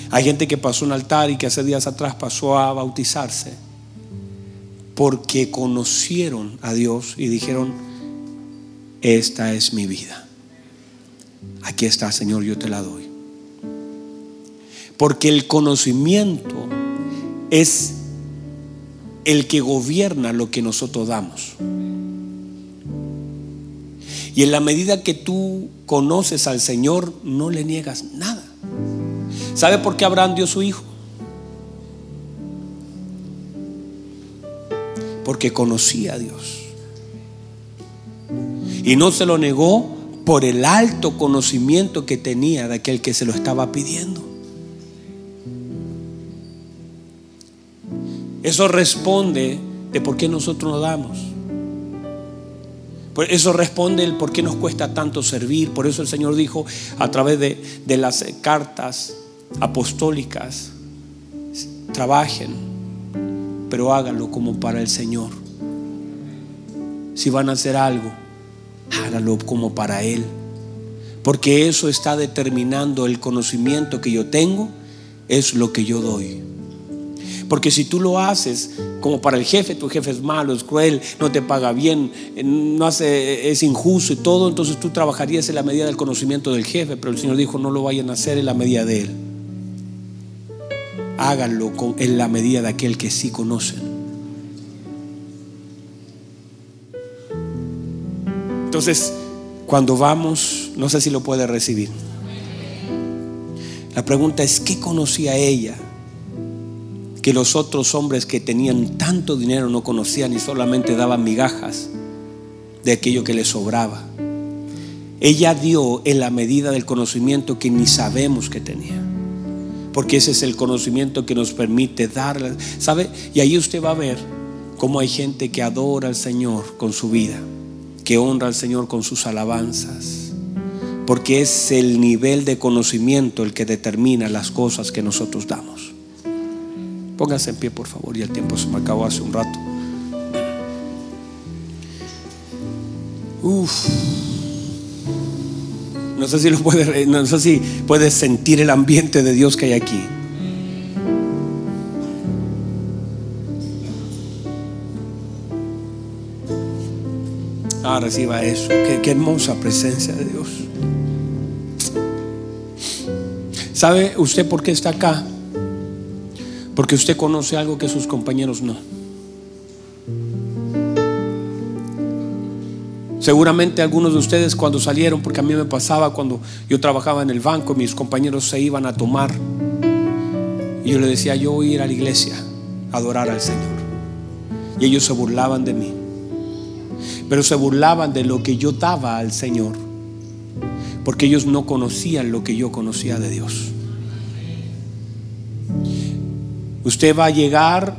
Hay gente que pasó un altar y que hace días atrás pasó a bautizarse porque conocieron a Dios y dijeron, esta es mi vida. Aquí está, Señor, yo te la doy. Porque el conocimiento es el que gobierna lo que nosotros damos. Y en la medida que tú conoces al Señor, no le niegas nada. ¿Sabe por qué Abraham dio su hijo? Porque conocía a Dios. Y no se lo negó por el alto conocimiento que tenía de aquel que se lo estaba pidiendo. Eso responde de por qué nosotros no damos. Eso responde el por qué nos cuesta tanto servir. Por eso el Señor dijo a través de, de las cartas apostólicas, trabajen, pero háganlo como para el Señor. Si van a hacer algo, hágalo como para Él. Porque eso está determinando el conocimiento que yo tengo, es lo que yo doy. Porque si tú lo haces como para el jefe, tu jefe es malo, es cruel, no te paga bien, no hace, es injusto y todo, entonces tú trabajarías en la medida del conocimiento del jefe, pero el Señor dijo, no lo vayan a hacer en la medida de Él. Háganlo en la medida de aquel que sí conocen. Entonces, cuando vamos, no sé si lo puede recibir. La pregunta es, ¿qué conocía ella? Que los otros hombres que tenían tanto dinero no conocían y solamente daban migajas de aquello que les sobraba. Ella dio en la medida del conocimiento que ni sabemos que tenía. Porque ese es el conocimiento que nos permite dar. ¿Sabe? Y ahí usted va a ver cómo hay gente que adora al Señor con su vida que honra al Señor con sus alabanzas, porque es el nivel de conocimiento el que determina las cosas que nosotros damos. Póngase en pie, por favor, y el tiempo se me acabó hace un rato. Uf. No sé si lo puede, no sé si puede sentir el ambiente de Dios que hay aquí. Ah, reciba eso. Qué hermosa presencia de Dios. ¿Sabe usted por qué está acá? Porque usted conoce algo que sus compañeros no. Seguramente algunos de ustedes cuando salieron, porque a mí me pasaba cuando yo trabajaba en el banco, mis compañeros se iban a tomar. Y yo le decía, yo voy a ir a la iglesia a adorar al Señor. Y ellos se burlaban de mí pero se burlaban de lo que yo daba al Señor, porque ellos no conocían lo que yo conocía de Dios. Usted va a llegar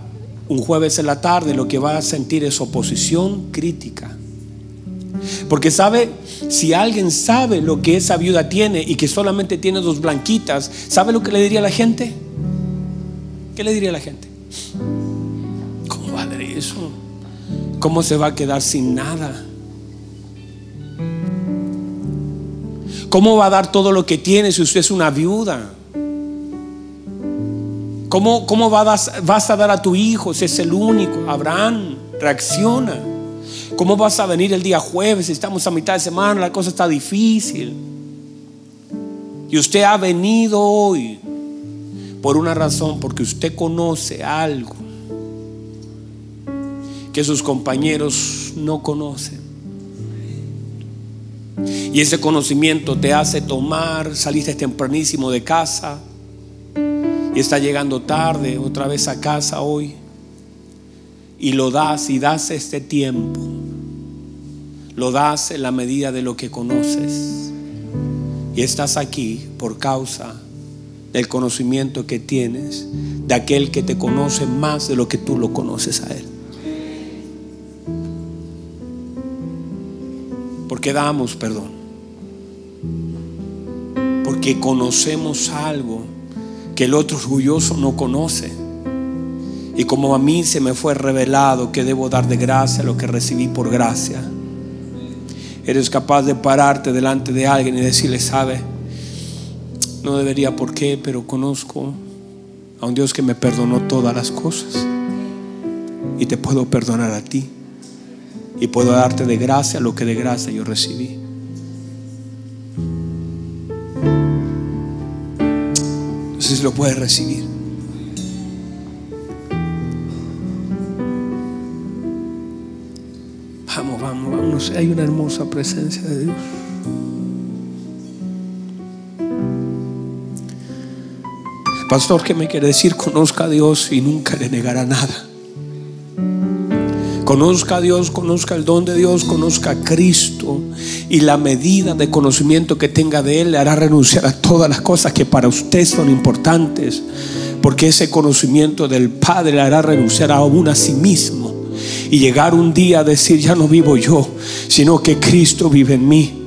un jueves en la tarde, lo que va a sentir es oposición crítica. Porque sabe, si alguien sabe lo que esa viuda tiene y que solamente tiene dos blanquitas, ¿sabe lo que le diría a la gente? ¿Qué le diría a la gente? ¿Cómo vale eso? ¿Cómo se va a quedar sin nada? ¿Cómo va a dar todo lo que tiene si usted es una viuda? ¿Cómo, cómo vas a dar a tu hijo si es el único? Abraham, reacciona. ¿Cómo vas a venir el día jueves? Estamos a mitad de semana, la cosa está difícil. Y usted ha venido hoy por una razón, porque usted conoce algo que sus compañeros no conocen. Y ese conocimiento te hace tomar, saliste tempranísimo de casa y está llegando tarde otra vez a casa hoy. Y lo das y das este tiempo. Lo das en la medida de lo que conoces. Y estás aquí por causa del conocimiento que tienes de aquel que te conoce más de lo que tú lo conoces a él. Porque damos perdón. Porque conocemos algo que el otro orgulloso no conoce. Y como a mí se me fue revelado que debo dar de gracia lo que recibí por gracia Eres capaz de pararte delante de alguien y decirle, sabe, no debería por qué, pero conozco a un Dios que me perdonó todas las cosas. Y te puedo perdonar a ti. Y puedo darte de gracia lo que de gracia yo recibí. Si lo puedes recibir. Vamos, vamos, vamos. Hay una hermosa presencia de Dios. Pastor, ¿qué me quiere decir? Conozca a Dios y nunca le negará nada. Conozca a Dios, conozca el don de Dios, conozca a Cristo y la medida de conocimiento que tenga de Él le hará renunciar a todas las cosas que para usted son importantes, porque ese conocimiento del Padre le hará renunciar aún a sí mismo y llegar un día a decir, ya no vivo yo, sino que Cristo vive en mí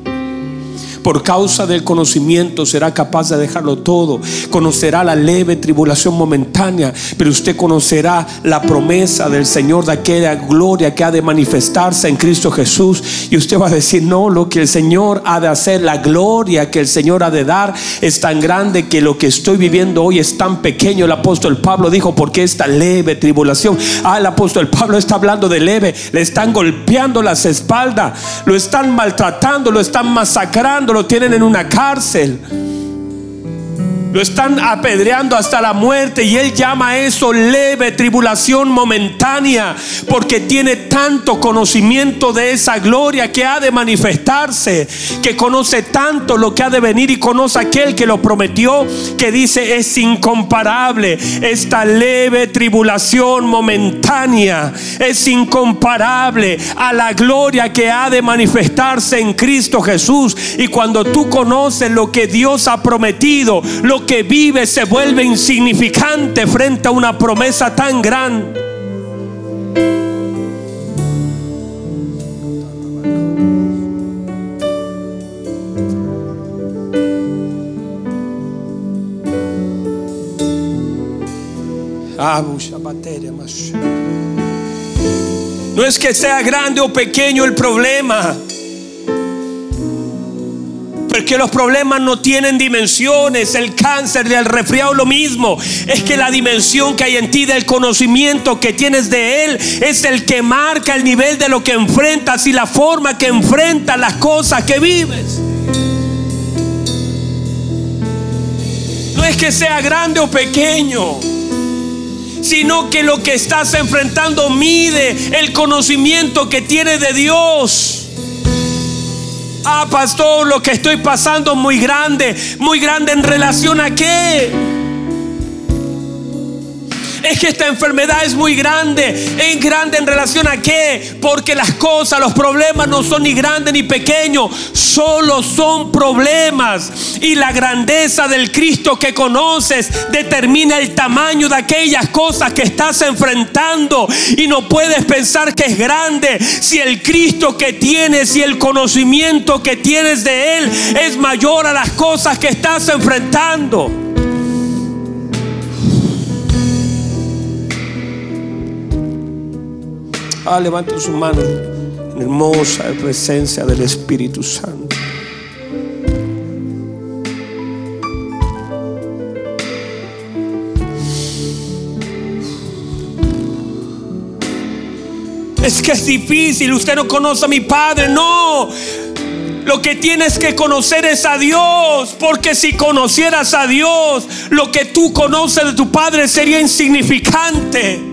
por causa del conocimiento será capaz de dejarlo todo. Conocerá la leve tribulación momentánea, pero usted conocerá la promesa del Señor de aquella gloria que ha de manifestarse en Cristo Jesús. Y usted va a decir, no, lo que el Señor ha de hacer, la gloria que el Señor ha de dar es tan grande que lo que estoy viviendo hoy es tan pequeño. El apóstol Pablo dijo, porque esta leve tribulación, ah, el apóstol Pablo está hablando de leve, le están golpeando las espaldas, lo están maltratando, lo están masacrando lo tienen en una cárcel. Lo están apedreando hasta la muerte y él llama eso leve tribulación momentánea porque tiene tanto conocimiento de esa gloria que ha de manifestarse, que conoce tanto lo que ha de venir y conoce aquel que lo prometió, que dice es incomparable. Esta leve tribulación momentánea es incomparable a la gloria que ha de manifestarse en Cristo Jesús. Y cuando tú conoces lo que Dios ha prometido, lo que vive se vuelve insignificante frente a una promesa tan grande. No es que sea grande o pequeño el problema. Porque los problemas no tienen dimensiones. El cáncer y el resfriado lo mismo. Es que la dimensión que hay en ti del conocimiento que tienes de Él es el que marca el nivel de lo que enfrentas y la forma que enfrentas las cosas que vives. No es que sea grande o pequeño sino que lo que estás enfrentando mide el conocimiento que tienes de Dios. Ah, pastor, lo que estoy pasando es muy grande. Muy grande en relación a qué es que esta enfermedad es muy grande. ¿Es grande en relación a qué? Porque las cosas, los problemas no son ni grandes ni pequeños, solo son problemas. Y la grandeza del Cristo que conoces determina el tamaño de aquellas cosas que estás enfrentando. Y no puedes pensar que es grande si el Cristo que tienes y el conocimiento que tienes de Él es mayor a las cosas que estás enfrentando. Ah, levanten su mano en hermosa presencia del Espíritu Santo. Es que es difícil, usted no conoce a mi Padre, no. Lo que tienes que conocer es a Dios, porque si conocieras a Dios, lo que tú conoces de tu Padre sería insignificante.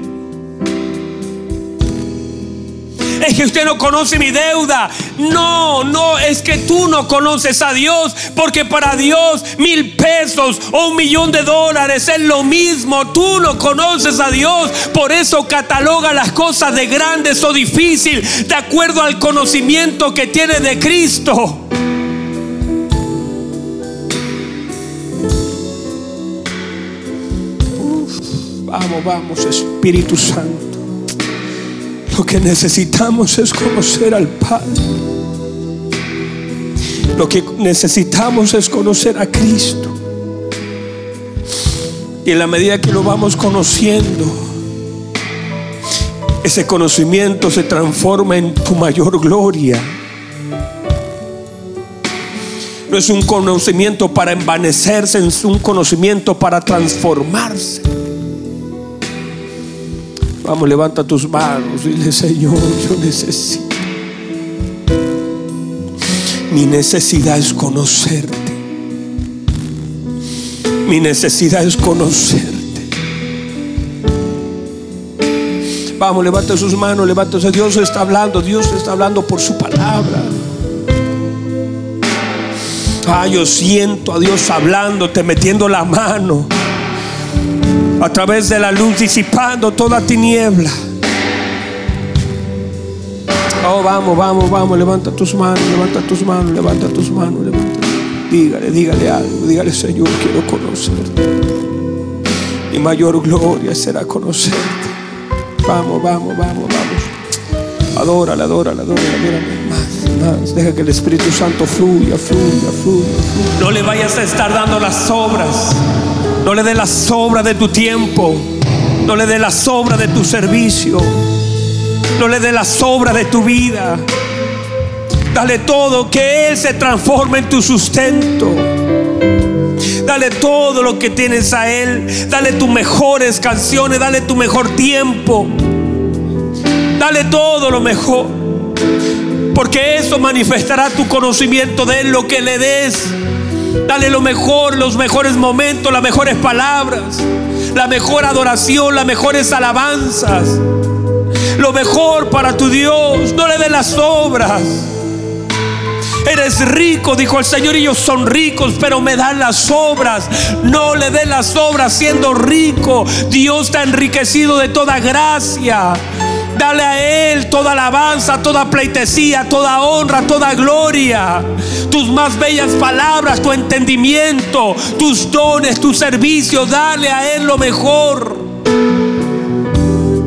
Es que usted no conoce mi deuda. No, no, es que tú no conoces a Dios, porque para Dios mil pesos o un millón de dólares es lo mismo. Tú no conoces a Dios, por eso cataloga las cosas de grandes o difíciles de acuerdo al conocimiento que tiene de Cristo. vamos, vamos, Espíritu Santo. Lo que necesitamos es conocer al Padre. Lo que necesitamos es conocer a Cristo. Y en la medida que lo vamos conociendo, ese conocimiento se transforma en tu mayor gloria. No es un conocimiento para envanecerse, es un conocimiento para transformarse. Vamos, levanta tus manos. Dile, Señor, yo necesito. Mi necesidad es conocerte. Mi necesidad es conocerte. Vamos, levanta sus manos, levanta. Dios está hablando, Dios está hablando por su palabra. Ah, yo siento a Dios hablándote, metiendo la mano a través de la luz disipando toda tiniebla. Oh, vamos, vamos, vamos, levanta tus manos, levanta tus manos, levanta tus manos, levanta. Dígale, dígale algo, dígale, Señor, quiero conocerte. Mi mayor gloria será conocerte. Vamos, vamos, vamos, vamos. Adórale, adórale, adórale, adórale. Más, más. Deja que el Espíritu Santo fluya, fluya, fluya, fluya. No le vayas a estar dando las obras. No le dé la sobra de tu tiempo. No le dé la sobra de tu servicio. No le dé la sobra de tu vida. Dale todo, que Él se transforme en tu sustento. Dale todo lo que tienes a Él. Dale tus mejores canciones. Dale tu mejor tiempo. Dale todo lo mejor. Porque eso manifestará tu conocimiento de Él, lo que le des. Dale lo mejor, los mejores momentos, las mejores palabras, la mejor adoración, las mejores alabanzas. Lo mejor para tu Dios. No le dé las obras. Eres rico, dijo el Señor, y ellos son ricos, pero me dan las obras. No le dé las obras siendo rico. Dios está enriquecido de toda gracia. Dale a Él toda alabanza, toda pleitesía, toda honra, toda gloria. Tus más bellas palabras, tu entendimiento, tus dones, tu servicio. Dale a Él lo mejor.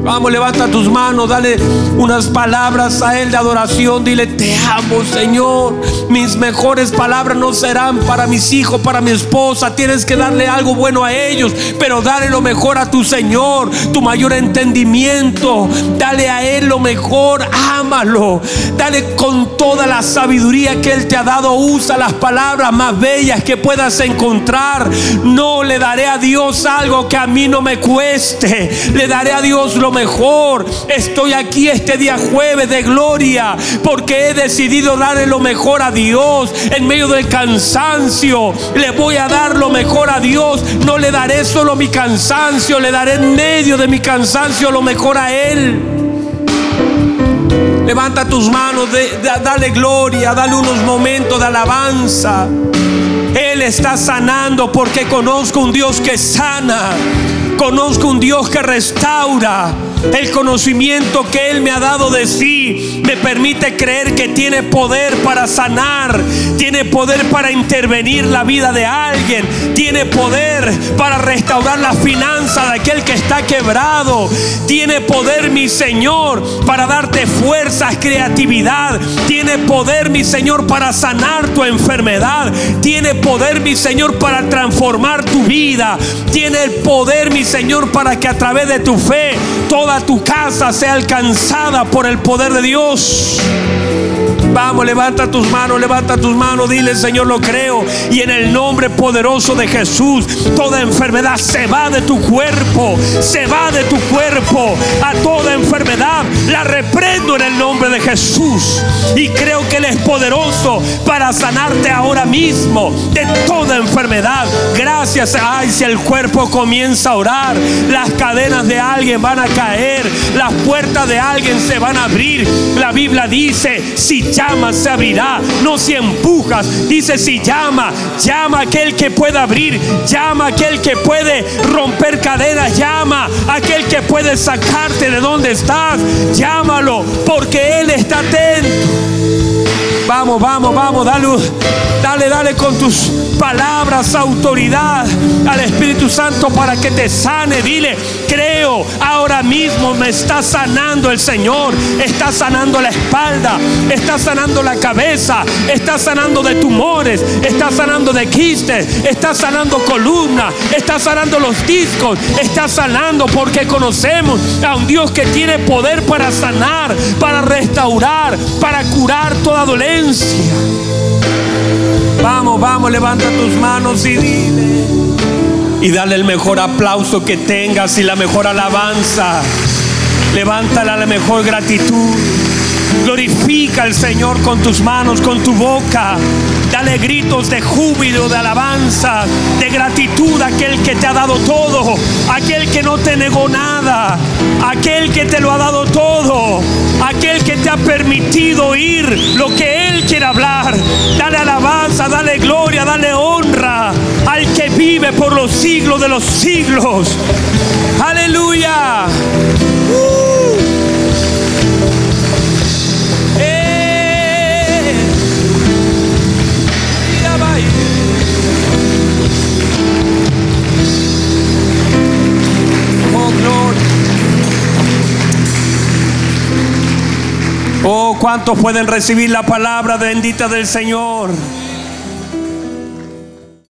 Vamos, levanta tus manos, dale unas palabras a Él de adoración. Dile, te amo, Señor. Mis mejores palabras no serán para mis hijos, para mi esposa. Tienes que darle algo bueno a ellos, pero dale lo mejor a tu Señor, tu mayor entendimiento. Dale a Él lo mejor, ámalo. Dale con toda la sabiduría que Él te ha dado. Usa las palabras más bellas que puedas encontrar. No le daré a Dios algo que a mí no me cueste. Le daré a Dios lo mejor. Estoy aquí este día jueves de gloria porque he decidido darle lo mejor a Dios en medio del cansancio. Le voy a dar lo mejor a Dios. No le daré solo mi cansancio, le daré en medio de mi cansancio lo mejor a Él. Levanta tus manos, dale gloria, dale unos momentos de alabanza. Él está sanando porque conozco un Dios que sana. Conozco un Dios que restaura. El conocimiento que Él me ha dado de sí me permite creer que tiene poder para sanar, tiene poder para intervenir la vida de alguien, tiene poder para restaurar la finanza de aquel que está quebrado, tiene poder mi Señor para darte fuerzas, creatividad, tiene poder mi Señor para sanar tu enfermedad, tiene poder mi Señor para transformar tu vida, tiene el poder mi Señor para que a través de tu fe toda tu casa sea alcanzada por el poder de Dios. Deus. Vamos, levanta tus manos, levanta tus manos, dile Señor, lo creo. Y en el nombre poderoso de Jesús, toda enfermedad se va de tu cuerpo, se va de tu cuerpo. A toda enfermedad la reprendo en el nombre de Jesús. Y creo que Él es poderoso para sanarte ahora mismo de toda enfermedad. Gracias. Ay, si el cuerpo comienza a orar, las cadenas de alguien van a caer, las puertas de alguien se van a abrir. La Biblia dice, si llamas se abrirá, no si empujas. Dice, si llama, llama aquel que pueda abrir, llama aquel que puede romper cadenas, llama aquel que puede sacarte de donde estás, llámalo, porque Él está atento. Vamos, vamos, vamos, dale, dale, dale con tus palabras autoridad al Espíritu Santo para que te sane. Dile, creo, ahora mismo me está sanando el Señor. Está sanando la espalda, está sanando la cabeza, está sanando de tumores, está sanando de quistes, está sanando columna, está sanando los discos, está sanando porque conocemos a un Dios que tiene poder para sanar, para restaurar, para curar toda dolencia Vamos, vamos, levanta tus manos y dile. Y dale el mejor aplauso que tengas y la mejor alabanza. Levántala la mejor gratitud. Glorifica al Señor con tus manos, con tu boca. Dale gritos de júbilo, de alabanza, de gratitud a aquel que te ha dado todo, aquel que no te negó nada, aquel que te lo ha dado todo, aquel que te ha permitido oír lo que Él quiere hablar. Dale alabanza, dale gloria, dale honra al que vive por los siglos de los siglos. Aleluya. Oh, ¿cuántos pueden recibir la palabra bendita del Señor?